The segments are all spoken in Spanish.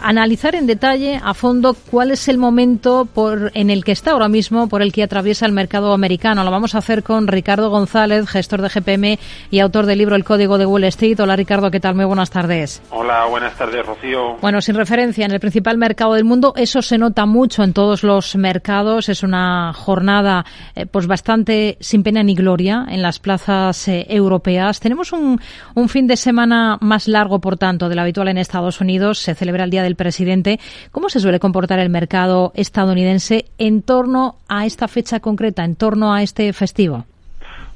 analizar en detalle, a fondo, cuál es el momento por, en el que está ahora mismo, por el que atraviesa el mercado americano. Lo vamos a hacer con Ricardo González, gestor de GPM y autor del libro El Código de Wall Street. Hola Ricardo, ¿qué tal? Muy buenas tardes. Hola, buenas tardes, Rocío. Bueno, sin referencia, en el principal mercado del mundo, eso se nota mucho en todos los mercados. Es una jornada eh, pues bastante sin pena ni gloria en las plazas eh, europeas. Tenemos un, un fin de semana más largo, por tanto, de lo habitual en Estados Unidos. Se celebra el Día del Presidente. ¿Cómo se suele comportar el mercado estadounidense en torno a esta fecha concreta, en torno a este festivo?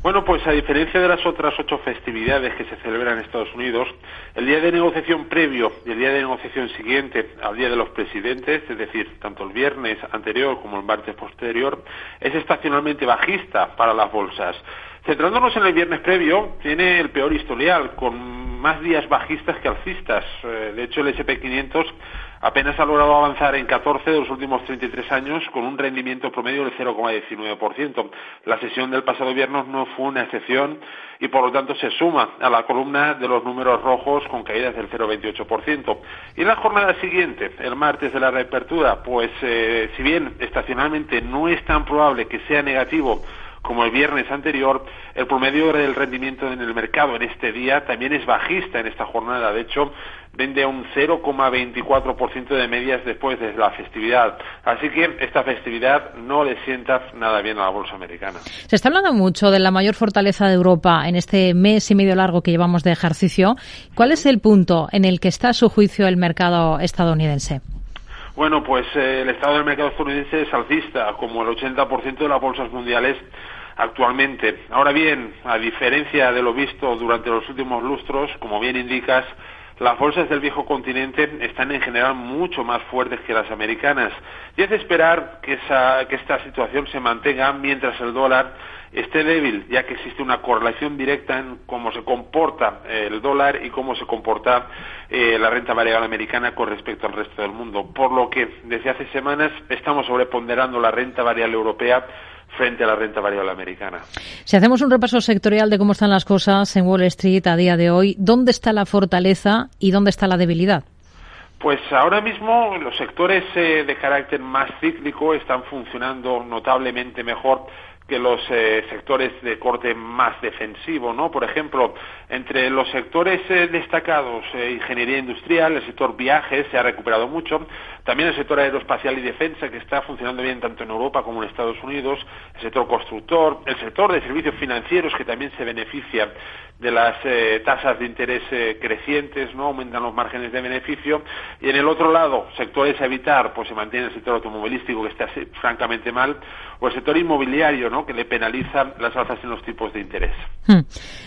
Bueno, pues a diferencia de las otras ocho festividades que se celebran en Estados Unidos, el día de negociación previo y el día de negociación siguiente al día de los presidentes, es decir, tanto el viernes anterior como el martes posterior, es estacionalmente bajista para las bolsas. Centrándonos en el viernes previo, tiene el peor historial, con más días bajistas que alcistas. Eh, de hecho, el SP500 apenas ha logrado avanzar en 14 de los últimos 33 años con un rendimiento promedio del 0,19%. La sesión del pasado viernes no fue una excepción y por lo tanto se suma a la columna de los números rojos con caídas del 0,28%. Y en la jornada siguiente, el martes de la reapertura, pues eh, si bien estacionalmente no es tan probable que sea negativo como el viernes anterior, el promedio del rendimiento en el mercado en este día también es bajista en esta jornada. De hecho, vende a un 0,24% de medias después de la festividad. Así que esta festividad no le sienta nada bien a la bolsa americana. Se está hablando mucho de la mayor fortaleza de Europa en este mes y medio largo que llevamos de ejercicio. ¿Cuál es el punto en el que está a su juicio el mercado estadounidense? Bueno, pues eh, el estado del mercado estadounidense es alcista, como el 80% de las bolsas mundiales actualmente. Ahora bien, a diferencia de lo visto durante los últimos lustros, como bien indicas, las bolsas del viejo continente están en general mucho más fuertes que las americanas y es de esperar que, que esta situación se mantenga mientras el dólar esté débil, ya que existe una correlación directa en cómo se comporta el dólar y cómo se comporta eh, la renta variable americana con respecto al resto del mundo. Por lo que desde hace semanas estamos sobreponderando la renta variable europea frente a la renta variable americana. Si hacemos un repaso sectorial de cómo están las cosas en Wall Street a día de hoy, ¿dónde está la fortaleza y dónde está la debilidad? Pues ahora mismo los sectores eh, de carácter más cíclico están funcionando notablemente mejor que los eh, sectores de corte más defensivo, ¿no? Por ejemplo, entre los sectores eh, destacados, eh, ingeniería industrial, el sector viajes se ha recuperado mucho, también el sector aeroespacial y defensa que está funcionando bien tanto en Europa como en Estados Unidos, el sector constructor, el sector de servicios financieros que también se beneficia de las tasas de interés crecientes, no aumentan los márgenes de beneficio y en el otro lado, sectores a evitar, pues se mantiene el sector automovilístico que está francamente mal o el sector inmobiliario, ¿no? Que le penalizan las alzas en los tipos de interés. Hmm.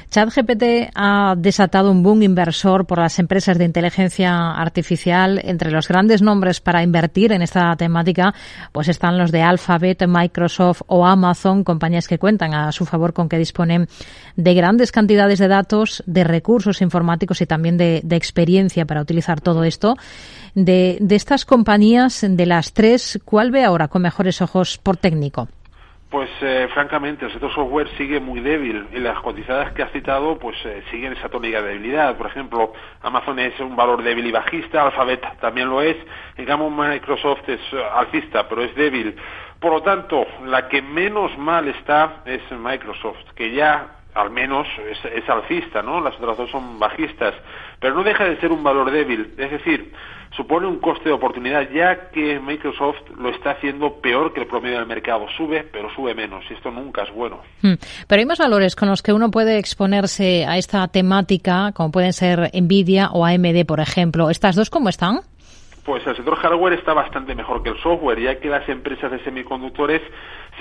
ChatGPT ha desatado un boom inversor por las empresas de inteligencia artificial. Entre los grandes nombres para invertir en esta temática, pues están los de Alphabet, Microsoft o Amazon, compañías que cuentan a su favor con que disponen de grandes cantidades de datos, de recursos informáticos y también de, experiencia para utilizar todo esto. De, de estas compañías, de las tres, ¿cuál ve ahora con mejores ojos por técnico? Pues eh, francamente el sector software sigue muy débil y las cotizadas que ha citado pues eh, siguen esa tónica de debilidad. Por ejemplo, Amazon es un valor débil y bajista, Alphabet también lo es, en cambio Microsoft es eh, alcista pero es débil. Por lo tanto, la que menos mal está es Microsoft, que ya al menos es, alcista, ¿no? Las otras dos son bajistas, pero no deja de ser un valor débil, es decir, supone un coste de oportunidad, ya que Microsoft lo está haciendo peor que el promedio del mercado, sube, pero sube menos, y esto nunca es bueno. Hmm. Pero hay más valores con los que uno puede exponerse a esta temática, como pueden ser Nvidia o AMD, por ejemplo. ¿Estas dos cómo están? Pues el sector hardware está bastante mejor que el software, ya que las empresas de semiconductores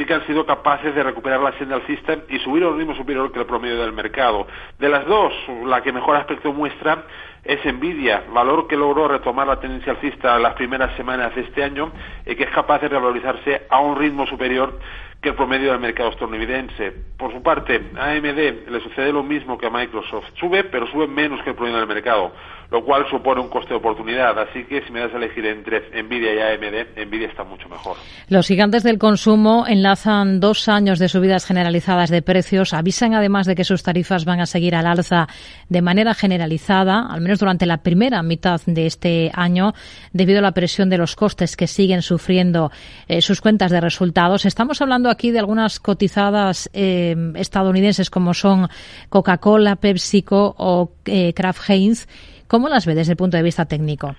sí que han sido capaces de recuperar la senda system y subir a un ritmo superior que el promedio del mercado. De las dos, la que mejor aspecto muestra es Nvidia, valor que logró retomar la tendencia alcista las primeras semanas de este año y que es capaz de revalorizarse a un ritmo superior que el promedio del mercado estadounidense. Por su parte, a AMD le sucede lo mismo que a Microsoft. Sube, pero sube menos que el promedio del mercado, lo cual supone un coste de oportunidad. Así que si me das a elegir entre Nvidia y AMD, Nvidia está mucho mejor. Los gigantes del consumo en rechazan dos años de subidas generalizadas de precios. Avisan además de que sus tarifas van a seguir al alza de manera generalizada, al menos durante la primera mitad de este año, debido a la presión de los costes que siguen sufriendo eh, sus cuentas de resultados. Estamos hablando aquí de algunas cotizadas eh, estadounidenses como son Coca-Cola, PepsiCo o eh, Kraft Heinz. ¿Cómo las ve desde el punto de vista técnico?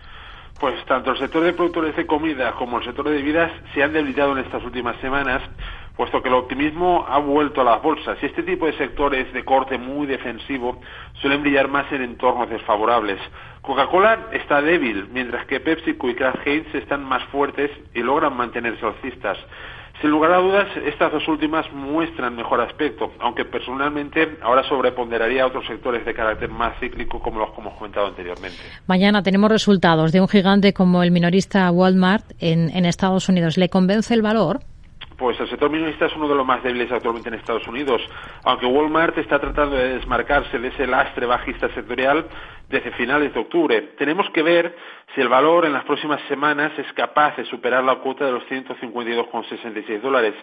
Pues tanto el sector de productores de comida como el sector de bebidas se han debilitado en estas últimas semanas, puesto que el optimismo ha vuelto a las bolsas y este tipo de sectores de corte muy defensivo suelen brillar más en entornos desfavorables. Coca-Cola está débil, mientras que PepsiCo y Kraft Heinz están más fuertes y logran mantenerse alcistas. Sin lugar a dudas, estas dos últimas muestran mejor aspecto, aunque personalmente ahora sobreponderaría a otros sectores de carácter más cíclico como los que hemos comentado anteriormente. Mañana tenemos resultados de un gigante como el minorista Walmart en, en Estados Unidos. ¿Le convence el valor? Pues el sector minorista es uno de los más débiles actualmente en Estados Unidos, aunque Walmart está tratando de desmarcarse de ese lastre bajista sectorial desde finales de octubre. Tenemos que ver si el valor en las próximas semanas es capaz de superar la cuota de los 152,66 dólares,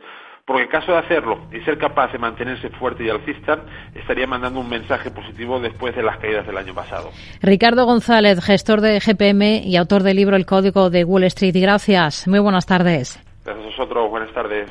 porque en caso de hacerlo y ser capaz de mantenerse fuerte y alcista, estaría mandando un mensaje positivo después de las caídas del año pasado. Ricardo González, gestor de GPM y autor del libro El Código de Wall Street. Gracias. Muy buenas tardes. Vosotros. Buenas tardes.